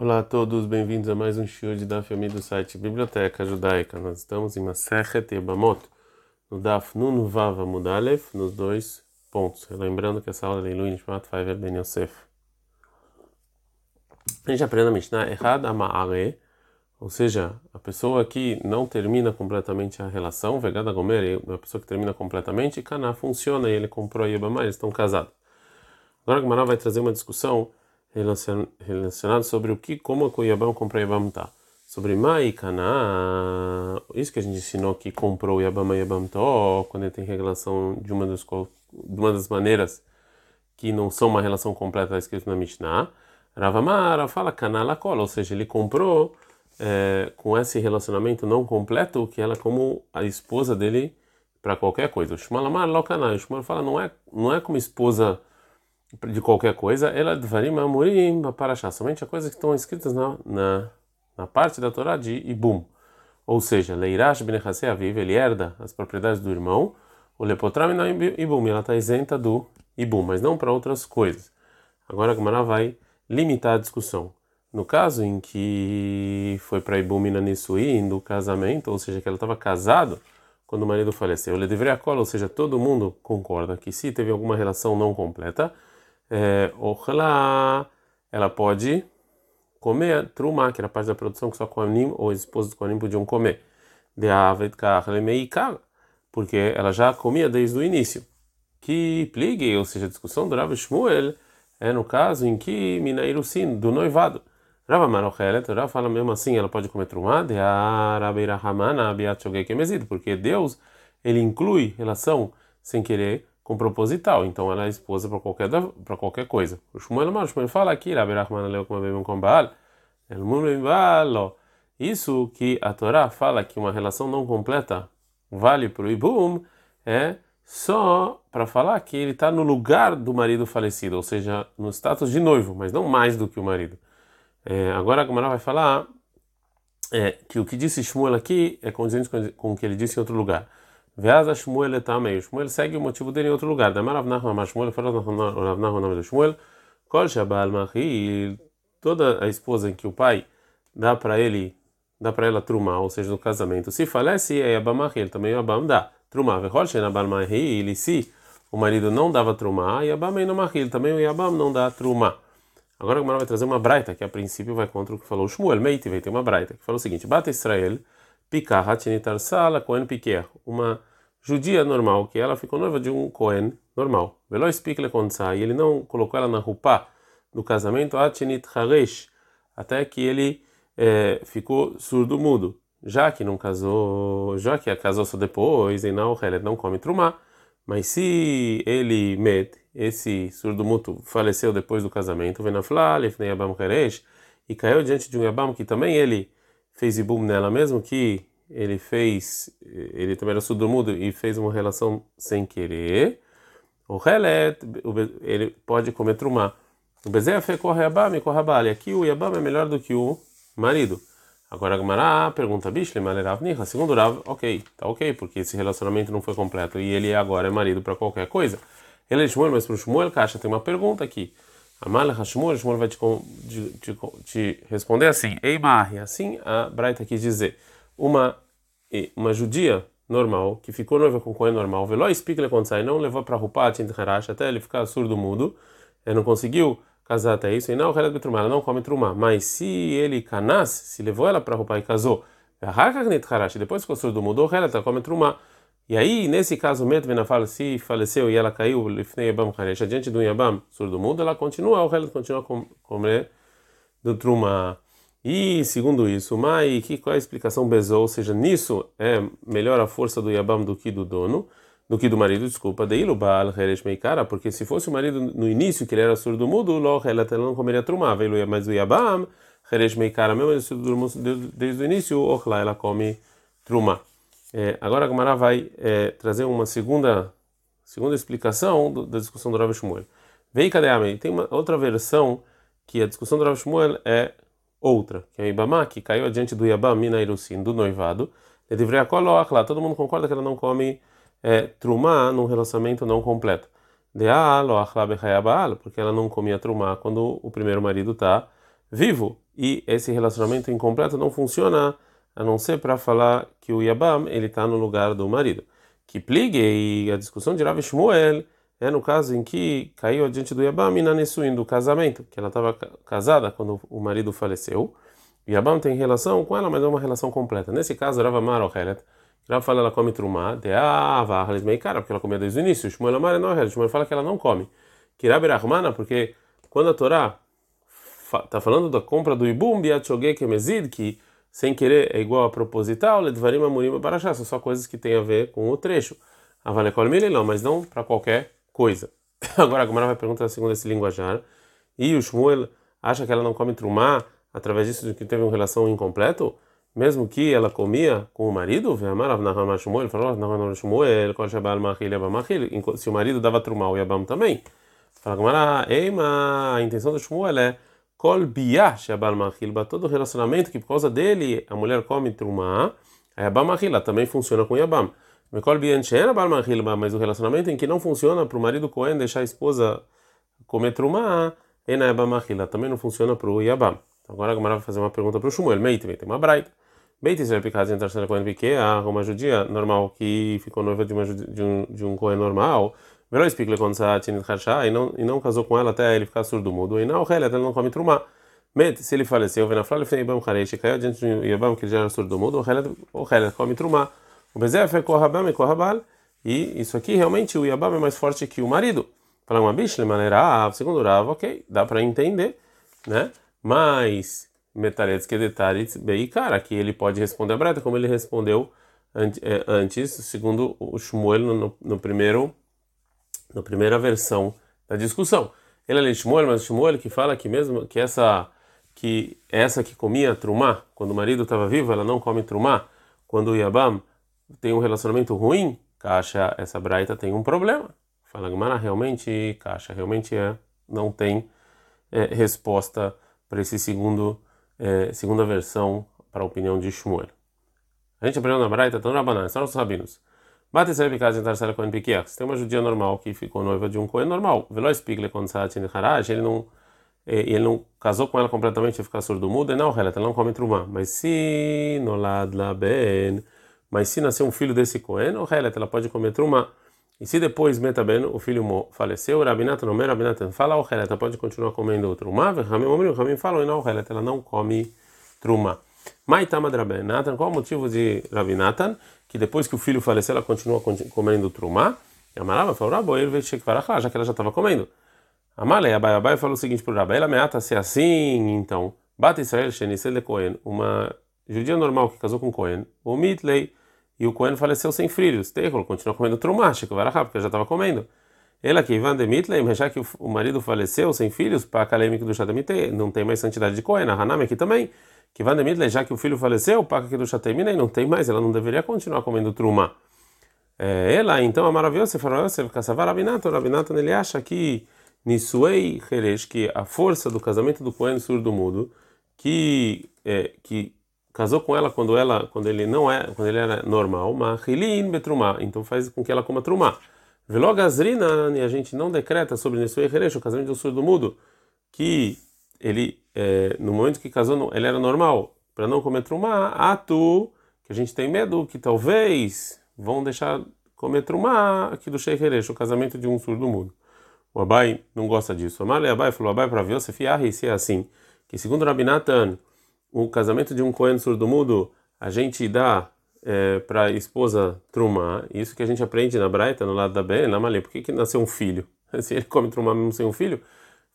Olá a todos, bem-vindos a mais um show de Daf Yomi do site Biblioteca Judaica. Nós estamos em Masechet Yebamot, no Daf Nun Vav Amudalef, nos dois pontos. Lembrando que essa aula é Leilu Nishmat Faiver Ben Yosef. A gente aprende a Mishnah Errad Ama'are, ou seja, a pessoa que não termina completamente a relação, Vegada Gomer, a pessoa que termina completamente, Kana funciona e ele comprou a Yebamah, eles estão casados. Agora a Gemara vai trazer uma discussão relacionado sobre o que, como a Yabam comprou Yabam tá. Sobre Mai Kana, isso que a gente ensinou que comprou Yabam Yabam to, quando ele tem relação de uma das, de uma das maneiras que não são uma relação completa, está escrito na Mishnah. Ravamara fala Kana Lakola, ou seja, ele comprou é, com esse relacionamento não completo, que ela como a esposa dele para qualquer coisa. O Shmalamar Lokana, o Shmal fala, não é, não é como esposa de qualquer coisa, ela dvarim amurim parashá, somente as coisas que estão escritas na, na, na parte da Torá de Ibum. Ou seja, Leirash ben aviv, ele herda as propriedades do irmão, o lepotram não Ibum, ela está isenta do Ibum, mas não para outras coisas. Agora a Gemara vai limitar a discussão. No caso em que foi para Ibum na Nisui, do casamento, ou seja, que ela estava casado quando o marido faleceu, ele deveria cola, ou seja, todo mundo concorda que se teve alguma relação não completa, é, ela pode comer truma, que era parte da produção que só Kohanim ou os esposos do Kohanim podiam comer. De avet porque ela já comia desde o início. Que pligue, ou seja, a discussão do Rav Shmuel é no caso em que Minairusin, do noivado. Rava Marochelet, Rav fala mesmo assim, ela pode comer truma, de Arabeira Abiat porque Deus, ele inclui relação sem querer com proposital, então ela é esposa para qualquer para qualquer coisa. O Shmuel Amar, o Shmuel fala aqui, isso que a Torá fala que uma relação não completa vale para o Ibum é só para falar que ele está no lugar do marido falecido, ou seja, no status de noivo, mas não mais do que o marido. É, agora a Gamara vai falar é, que o que disse Shmuel aqui é condizente com o que ele disse em outro lugar. Veaz Shmuel também. Shmuel segue o motivo dele em outro lugar. Da Marav Nachman, mas Shmuel falou Rav Nachman, nome do Shmuel. Kol Shabal Mahil, toda a esposa em que o pai dá para ele, dá para ela truma, ou seja, no casamento. Se falece, é Yabam Mahil, também Yabam dá. Truma, Vechol Shenabal Mahil, se o marido não dava truma, Yabam não Mahil, também o Yabam não dá truma. Agora o Gemara vai trazer uma braita que a princípio vai contra o que falou Shmuel. Meite vai ter uma braita que falou o seguinte: Bata Israel, Pika Hatinitar Sala, Cohen Piquer, uma judia normal, que ela ficou noiva de um Cohen normal. Velo Spikle e ele não colocou ela na rupa do casamento, Atchinit Haresh, até que ele é, ficou surdo-mudo. Já que não casou, já que casou só depois, e não, ele não come trumá. Mas se ele met, esse surdo-mudo faleceu depois do casamento, Venaflá, Lefnei Abam Haresh, e caiu diante de um Yabam que também ele fez ibum nela mesmo, que ele fez, ele também era surdo-mudo e fez uma relação sem querer, o relet, ele pode comer trumá. O bezef corre abam e corre abal. E aqui o yabam é melhor do que o marido. Agora a Gamara pergunta, Bishle, Malerav Niha. Segundo Rav, ok, tá ok, porque esse relacionamento não foi completo e ele agora é marido para qualquer coisa. Ele é Shmuel, mas para o Shmuel, Caixa, tem uma pergunta aqui. Amal Hashmuel, Shmuel vai te, te, te, responder assim, Ei Marri, assim a Braita quis dizer, uma uma judia normal, que ficou noiva com Cohen normal, veló explica quando sai, não levou para Rupat até ele ficar surdo-mudo, ele não conseguiu casar até isso, e não, ela não come trumá, mas se ele canas, se levou ela para Rupat e casou, depois ficou surdo-mudo, ela tá come trumá. E aí, nesse caso, Metvena fala, se faleceu e ela caiu, adiante do Yabam, surdo-mudo, ela continua, o ela continua a comer do trumá. E segundo isso, Mai, que qual é a explicação Bezou? Ou seja, nisso é melhor a força do Yabam do que do dono, do que do marido, desculpa, de Ilubal Heresh Meikara, porque se fosse o marido no início que ele era surdo mudo, Lo ela não comeria trumá, mas o Yabam Heresh Meikara, mesmo ele surdo desde o início, Ochla ela come trumá. É, agora a Gamara vai é, trazer uma segunda segunda explicação do, da discussão do Rav Shmuel. Vei cadê Tem uma outra versão que a discussão do Rav Shmuel é outra, que é o Ibama, que caiu adiante do Yabam Mina Irusin, do noivado, lá todo mundo concorda que ela não come é, trumá num relacionamento não completo. Porque ela não comia trumá quando o primeiro marido está vivo. e esse relacionamento incompleto não funciona a não ser para falar que o Yabam ele está no lugar do marido. Que pligue e a discussão de Rav Shmuel é no caso em que caiu diante do Yabam e na Nessuin do casamento, que ela estava casada quando o marido faleceu. O Yabam tem relação com ela, mas é uma relação completa. Nesse caso, Rav Amar Ohelet, Rav fala ela come trumá, de ava, meio cara, porque ela comia desde o início. Shmuel Amar não Ohelet, Shmuel fala que ela não come. Rabi Rahmana, porque quando a Torá está falando da compra do Ibum, Biatchoge Kemezid, que sem querer é igual a proposital, Ledvarim Amurim Barachá, são só coisas que têm a ver com o trecho. Avalekol Mililão, mas não para qualquer coisa. Agora a Gomara vai perguntar segundo esse linguajar. E o Shmuel acha que ela não come trumá através disso de que teve uma relação incompleto? Mesmo que ela comia com o marido? Se o marido dava trumá, o Yabam também. Fala Gomara, a intenção do Shmuel é Kol biyah shabal todo relacionamento que por causa dele a mulher come trumá, a Yabam também funciona com Yabam. Mas o relacionamento em que não funciona para o marido Cohen deixar a esposa comer trumá, também não funciona para o Yabam. Agora a Gamara vai fazer uma pergunta para o Shmuel. Meite, tem uma braita. Beit Israel picado entre a Cohen Piquea, uma judia normal que ficou noiva de, uma, de, um, de um Cohen normal, Velo explica quando e não e não casou com ela até ele ficar surdo mudo, e não, ela não come trumá. Met, se ele faleceu, vem na flor, ele caiu diante de Yabam que ele já era surdo mudo, o ela come trumá. O Bezef é Kohabam e Kohabal. E isso aqui realmente o Yabam é mais forte que o marido. Fala uma bicha, maneira segundo Rav, ok, dá para entender, né? Mas Metaretz que detalhes bem cara, que ele pode responder a Breta como ele respondeu antes, segundo o Shmuel no, no primeiro, na primeira versão da discussão. Ele é Shmuel, mas Shmuel que fala que mesmo que essa que essa que comia trumá quando o marido estava vivo, ela não come trumá quando o Yabam tem um relacionamento ruim, Caixa, essa braita tem um problema. Fala Gamara, realmente, Caixa, realmente é, não tem é, resposta para esse segundo, é, segunda versão para a opinião de Shmuel. A gente aprendeu na braita, então Rabanan, são os rabinos. Bate serve casa em Tarsela Cohen Piquiach. tem uma judia normal que ficou noiva de um Cohen normal. Veloz Pigle quando Satin Haraj, ele não é, ele não casou com ela completamente e ficar surdo mudo, não, ela não come trumã. Mas se no lado bem mas se nascer um filho desse Cohen, o Helet, ela pode comer truma. E se depois, bem, o filho faleceu, Rabinata não Rabinata fala, o Helet, ela pode continuar comendo truma. Ramim, o Ramim fala, não, o Helet, ela não come truma. Maitama Rabinatan, qual o motivo de Rabinatan? Que depois que o filho faleceu, ela continua comendo truma. E a Marava falou, Rabo, ele veio já que ela já estava comendo. Amalei, Abai, Abai falou o seguinte para o Rabai, ela meata se assim, então, Bata Israel, Shenisel de Cohen, uma judia normal que casou com Cohen, o Mitley, e o Cohen faleceu sem filhos. Teichol continua comendo trumash, que vai porque já estava comendo. Ela que Ivan de Mitlem, já que o marido faleceu sem filhos, para Kalem do Shatamite, não tem mais santidade de Cohen. A Hanami aqui também, que Ivan de já que o filho faleceu, para que do Shatamine, não tem mais, ela não deveria continuar comendo truma. É, ela, então, a maravilhosa, você caçava Rabinato, Rabinato, ele acha que Nisuei Heresh, que a força do casamento do Cohen surdo mudo, que, é, que casou com ela quando ela quando ele não é quando ele era normal mahilin betrumá então faz com que ela coma trumá velogazrina e a gente não decreta sobre Heresh, o casamento do surdo mudo que ele é, no momento que casou ele era normal. Para não comer trumá atu que a gente tem medo que talvez vão deixar comer trumá aqui do Sheikh o casamento de um surdo mudo. O Abai não gosta disso. Amale Abai falou Abai para Yosef Yahi se é assim. Que segundo Rabinatan o casamento de um Cohen surdo-mudo, a gente dá é, para a esposa trumá, isso que a gente aprende na Braita, no lado da Ben, na Malê, por que, que nasceu um filho? Se ele come trumá mesmo sem um filho,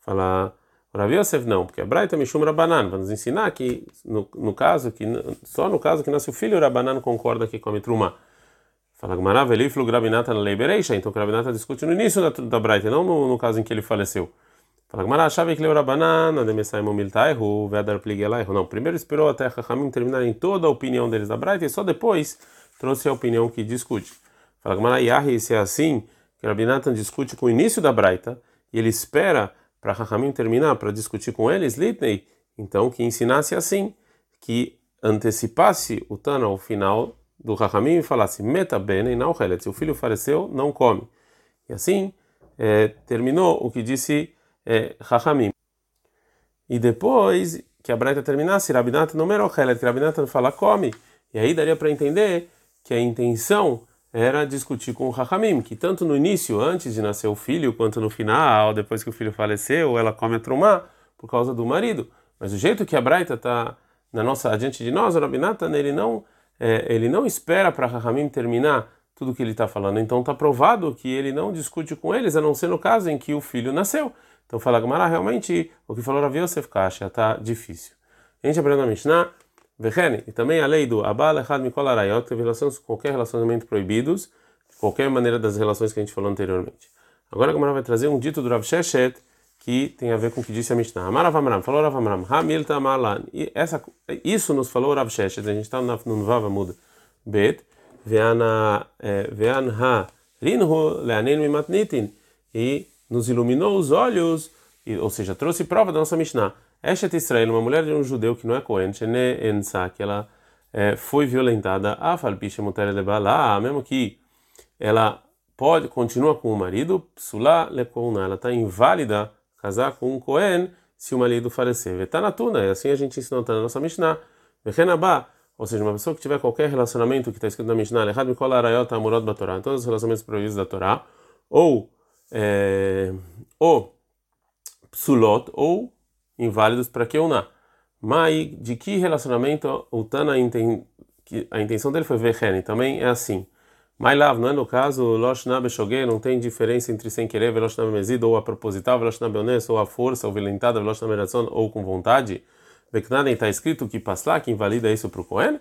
fala, Rav Yosef não, porque a Braita Mishum Rabanan, para nos ensinar que, no, no caso, que só no caso que nasce o filho, o Rabanan concorda que come trumá. Fala Gmarav, Eliflu Grabinata na Lei Bereisha, então Grabinata discute no início da, da Braita, não no, no caso em que ele faleceu. Fala Gmará, achava que leu Rabanana, Demessaim Miltaihu, Vedar Pligelaihu. Não, primeiro esperou até Rahamim terminarem toda a opinião deles da Braita e só depois trouxe a opinião que discute. Fala Gmará, Yahi, se é assim, que Rabinatan discute com o início da Braita e ele espera para Rahamim terminar para discutir com eles, Litney, então que ensinasse assim, que antecipasse o Tana ao final do Rahamim e falasse Meta bene não Se o filho faleceu, não come. E assim é, terminou o que disse é, Chachamim. E depois que a Braita terminasse, Rabinata não merochelet, que Rabinata fala come. E aí daria para entender que a intenção era discutir com o Rahamim, que tanto no início, antes de nascer o filho, quanto no final, depois que o filho faleceu, ela come a trumá por causa do marido. Mas o jeito que a Braita está na nossa adiante de nós, o Rabinata, ele não é, ele não espera para Rahamim terminar tudo que ele está falando. Então está provado que ele não discute com eles, a não ser no caso em que o filho nasceu. Então fala Gamara, realmente o que falou Rav Yosef Kasha está difícil. A gente aprende na Mishnah, Vechene, e também a lei do Abal Echad Mikol Arayot, teve relações, qualquer relacionamento proibidos, qualquer maneira das relações que a gente falou anteriormente. Agora a Gamara vai trazer um dito do Rav Sheshet, que tem a ver com o que disse a Mishnah. Amar Avamram, falou Rav Hamil Tamalan. E essa, isso nos falou Rav Sheshet, a gente está no Vava Muda Bet, E nos iluminou os olhos, ou seja, trouxe prova da nossa Mishnah. Eshet Israel, uma mulher de um judeu que não é Cohen, que ela é, foi violentada, Mutere Lebalá, mesmo que ela pode continua com o marido, Psula Lekouna, ela está inválida casar com um Cohen se o marido falecer. Vetanatuna, e assim a gente ensinou na nossa Mishnah. Vechenabá, ou seja, uma pessoa que tiver qualquer relacionamento que está escrito na Mishnah, Lehad Mikol Arayot Amurot Batorá, todos os relacionamentos proibidos da Torá, ou, é, ou psulot, ou inválidos para que Keuná. Mas de que relacionamento o Tana a intenção dele foi ver também é assim. Mas lá, não é no caso, Loshna Beshogue, não tem diferença entre sem querer, Veloshna Mezid, ou a proposital, Veloshna Beones, ou a força, ou violentada, Veloshna Meratzon, ou com vontade. Beknaden está escrito que Pasla, que invalida isso para o Cohen.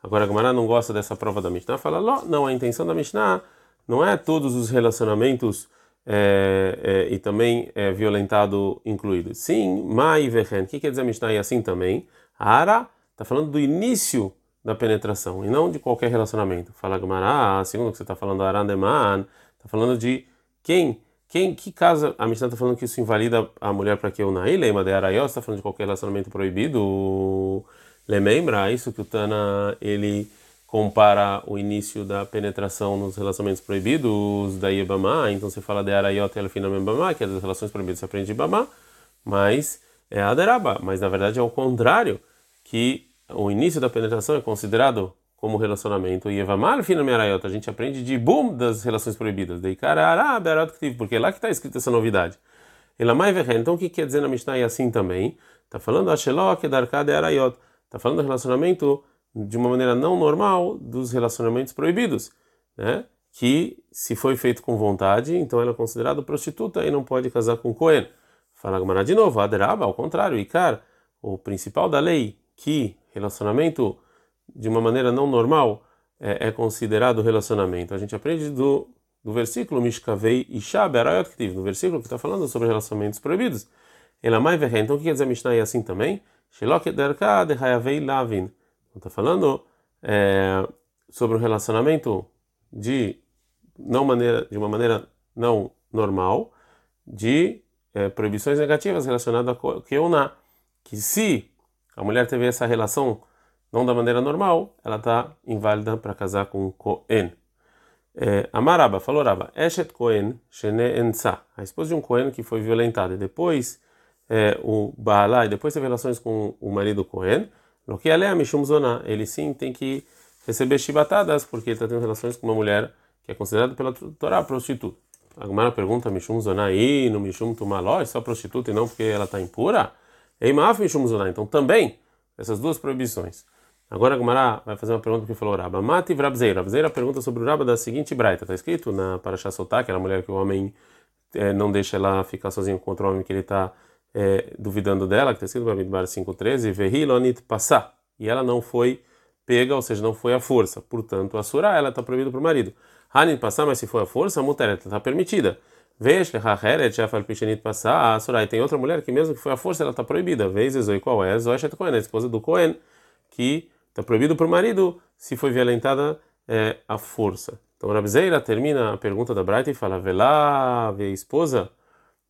Agora a Gamara não gosta dessa prova da Mishnah, fala, não, a intenção da Mishnah não é todos os relacionamentos é, é, e também é, violentado incluído. Sim, Mai Vehen, o que quer dizer Mishnah e assim também? Ara está falando do início da penetração e não de qualquer relacionamento. Fala Gamara, segundo o que você está falando, Arandeman, está falando de quem, quem, que casa, a Mishnah está falando que isso invalida a mulher para que eu naí, lema de Arayos, está falando de qualquer relacionamento proibido. Lembra isso que o Tana, ele compara o início da penetração nos relacionamentos proibidos da Ibama, então você fala de e Alfina Membama, que é das relações proibidas você aprende Ibama, mas é Aderaba, mas na verdade é o contrário, que o início da penetração é considerado como relacionamento. E Evamal Finamiarayot, a gente aprende de boom das relações proibidas. Daí, cara, porque é lá que está escrita essa novidade. Então, o que quer dizer na Mishnah e assim também? Está falando Ashelok Darkade Arayot. Está falando do relacionamento de uma maneira não normal dos relacionamentos proibidos, né? Que se foi feito com vontade, então ela é considerada prostituta e não pode casar com Cohen. Fala Gamara de novo, Aderaba, ao contrário, Icar, o principal da lei que relacionamento de uma maneira não normal é, é considerado relacionamento. A gente aprende do, do versículo Mishkavei Isha Berayot no versículo que está falando sobre relacionamentos proibidos. Elamai Vehe. Então o que quer dizer Mishnah é assim também? Lavin. Está falando é, sobre um relacionamento de não maneira de uma maneira não normal de é, proibições negativas relacionadas a Keuná, que se a mulher teve essa relação não da maneira normal, ela está inválida para casar com Cohen. É, Amaraba, falou Raba, Eshet Cohen Shene Ensa, a esposa de um Cohen que foi violentada, e depois é, o Baalá, e depois teve relações com o marido Cohen, no que ele sim tem que receber chibatadas, porque ele está tendo relações com uma mulher que é considerada pela Torá prostituta. A Gumara pergunta, Mishum Zona aí, no Mishum Tumaló, é só prostituta e não porque ela está impura? Mishum Zona, então também, essas duas proibições. Agora a Gumara vai fazer uma pergunta que falou Raba. Mati Vrabzeira. Vrabzeira pergunta sobre o Raba da seguinte braita. Está escrito na Parashá Sotá, que era a mulher que o homem é, não deixa ela ficar sozinha com outro homem que ele está é, duvidando dela, que está escrito no Bamidbar 5.13. Vehilonit passar. E ela não foi pega, ou seja, não foi à força. Portanto, a surá, ela está proibida para o marido. Hanit passar, mas se for à força, a mulher está permitida. Vez passar, a surá. E tem outra mulher que mesmo que foi à força, ela está proibida. Vez Zoi qual é? Zoi Cohen, a esposa do Cohen, que Está proibido para o marido se foi violentada é, a força. Então, Rabzeira termina a pergunta da Braita e fala: Velá, a esposa,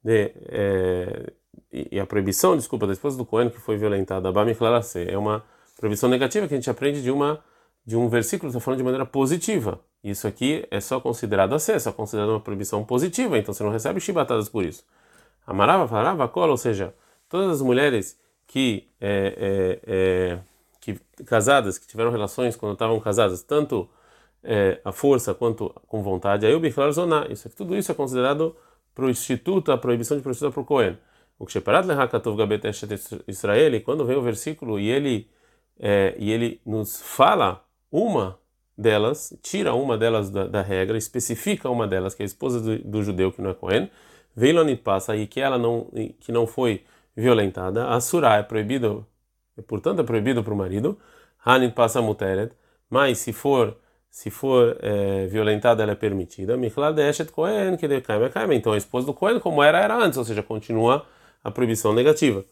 de, é, e a proibição, desculpa, da esposa do Cohen que foi violentada, é uma proibição negativa que a gente aprende de uma de um versículo está falando de maneira positiva. Isso aqui é só considerado a é só considerado uma proibição positiva, então você não recebe chibatadas por isso. Amarava, falava, cola, ou seja, todas as mulheres que, é, é, é, que casadas, que tiveram relações quando estavam casadas, tanto é, a força quanto com vontade, aí o Bichlar Zoná, isso, tudo isso é considerado prostituta, a proibição de prostituta o Cohen. O que separado Lehakatov Gabet Israel, quando vem o versículo e ele, é, e ele nos fala uma delas, tira uma delas da, da, regra, especifica uma delas, que é a esposa do, do judeu que não é Cohen, Veilonit passa aí que ela não, que não foi violentada, a surah é proibido, portanto é proibido para o marido, Hanit passa muteret, mas se for se for é, violentada ela é permitida, Cohen que decaime então a esposa do Cohen como era era antes, ou seja, continua a proibição negativa.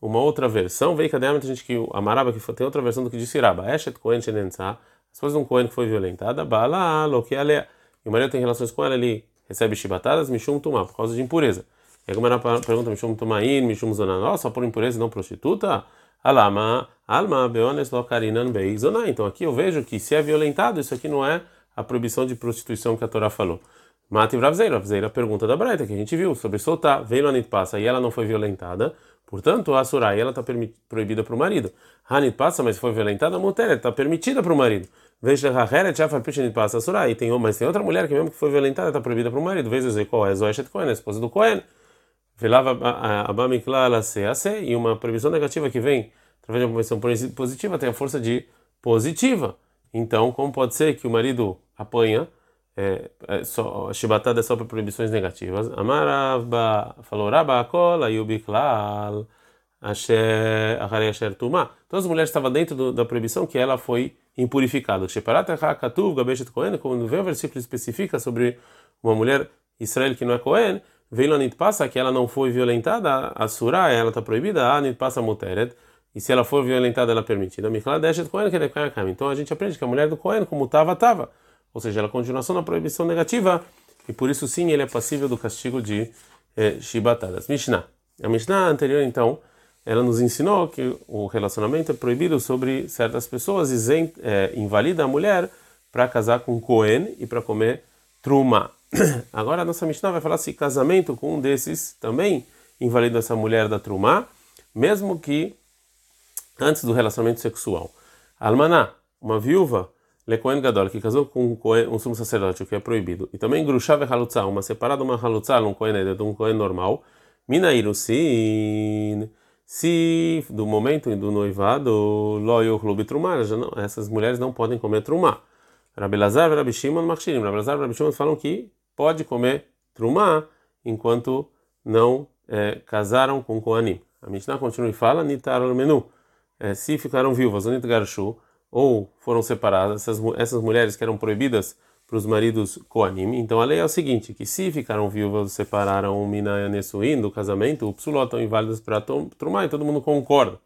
Uma outra versão, veio cadê gente que a Maraba que tem outra versão do que disse Iraba, Eshet Cohen Shenensa, a esposa de um Cohen que foi violentada, Bala que e o marido tem relações com ela, ele recebe chibatadas, Mishum Tumá, por causa de impureza. E a Gemara pergunta, Mishum Tumain, Mishum Zonan, só por impureza e não prostituta? Alama, Alma, Beones, Lokarinan, Beizoná. Então aqui eu vejo que se é violentado, isso aqui não é a proibição de prostituição que a Torá falou. Mata e Vravzeira, Vravzeira pergunta da Braita, que a gente viu, sobre soltar, veio no passa e ela não foi violentada, portanto a Surai ela está proibida para o marido. Hanit passa, mas foi violentada, a mulher está permitida para o marido. Veja Raheret Jafar Pishinit passa a Surai, tem, mas tem outra mulher que mesmo que foi violentada está proibida para o marido. Veja qual é Zoeshet Cohen, a esposa do Cohen. Velava Abamikla Lasease, e uma proibição negativa que vem através de uma proibição positiva tem a força de positiva. Então, como pode ser que o marido apanha? é, é só, chibatada é só para proibições negativas. Amarava falou Rabakol, Ayubiklal, Asher, Acharei Asher Tumá. Todas as mulheres estavam dentro do, da proibição que ela foi impurificada. Sheparat Hakatuv, Gabeshet Kohen, quando vem o versículo especifica sobre uma mulher Israel que não é Kohen, veio a passa que ela não foi violentada, a surah ela está proibida, a passa muteret. E se ela for violentada, ela é permitida. Então a gente aprende que a mulher do Kohen, como estava, estava ou seja, ela continuação na proibição negativa, e por isso sim ele é passível do castigo de eh, shibatadas. Mishnah. A Mishnah anterior, então, ela nos ensinou que o relacionamento é proibido sobre certas pessoas, isent, é, invalida a mulher para casar com Cohen e para comer truma. Agora a nossa Mishnah vai falar se casamento com um desses também invalida essa mulher da truma, mesmo que antes do relacionamento sexual. Almaná, uma viúva Lecoen Gadol, que casou com um, Cohen, um sumo sacerdote, o que é proibido. E também Grushav Halutza, uma separada, uma Halutza, um Cohen de um Cohen normal. Minairu, sim. Se do momento do noivado, Loyo Clube Trumar, essas mulheres não podem comer Trumar. Rabelazar e Rabi Shimon Machirim. Rabelazar e Rabi Shimon falam que pode comer Trumar enquanto não é, casaram com Koanim. A Mishnah continua e fala: Nitar menu. É, se ficaram viúvas, Onit Garshu ou foram separadas, essas, essas mulheres que eram proibidas para os maridos Koanim. Então a lei é o seguinte: que se ficaram viúvas, separaram o Minaya Nesuin do casamento, o Psulot estão inválidas para Trumá e todo mundo concorda.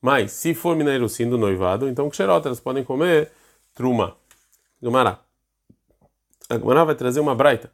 Mas se for Minairusim do noivado, então Xerot, elas podem comer Truma. Gumará. A vai trazer uma braita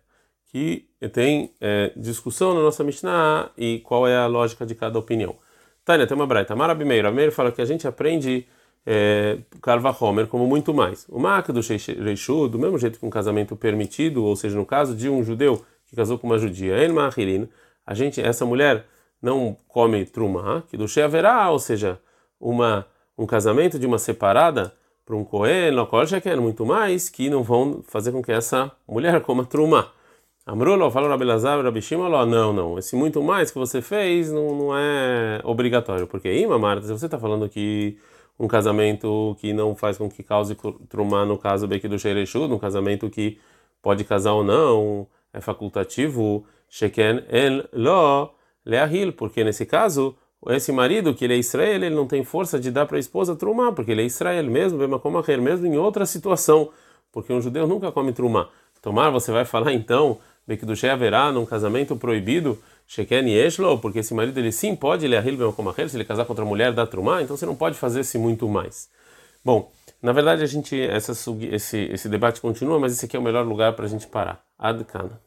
que tem é, discussão na nossa Mishnah e qual é a lógica de cada opinião. Tânia, tem uma braita. Marabimeiro. A fala que a gente aprende é, Karva Homer como muito mais. O Mak do Reishu, do mesmo jeito que um casamento permitido, ou seja, no caso de um judeu que casou com uma judia, El Mahirin, a gente, essa mulher não come truma, que do haverá, ou seja, uma, um casamento de uma separada para um Kohen, Lokol quer muito mais, que não vão fazer com que essa mulher coma truma. Amrulo, falou Rabelazar, Rabishima, não, não, esse muito mais que você fez não, não é obrigatório, porque Ima, Marta, se você está falando que um casamento que não faz com que cause trumá no caso Beque do Shereshu, um casamento que pode casar ou não, é facultativo, Sheken el lo leahil, porque nesse caso, esse marido que ele é Israel, ele não tem força de dar para a esposa trumá, porque ele é Israel mesmo, mesmo em outra situação, porque um judeu nunca come trumá. Tomar, você vai falar então, do haverá num casamento proibido, Sheken Yeshlo, porque esse marido ele sim pode ele arrilbe se ele casar com outra mulher da trumá, então você não pode fazer esse muito mais. Bom, na verdade a gente essa esse esse debate continua, mas esse aqui é o melhor lugar para a gente parar. Adkana.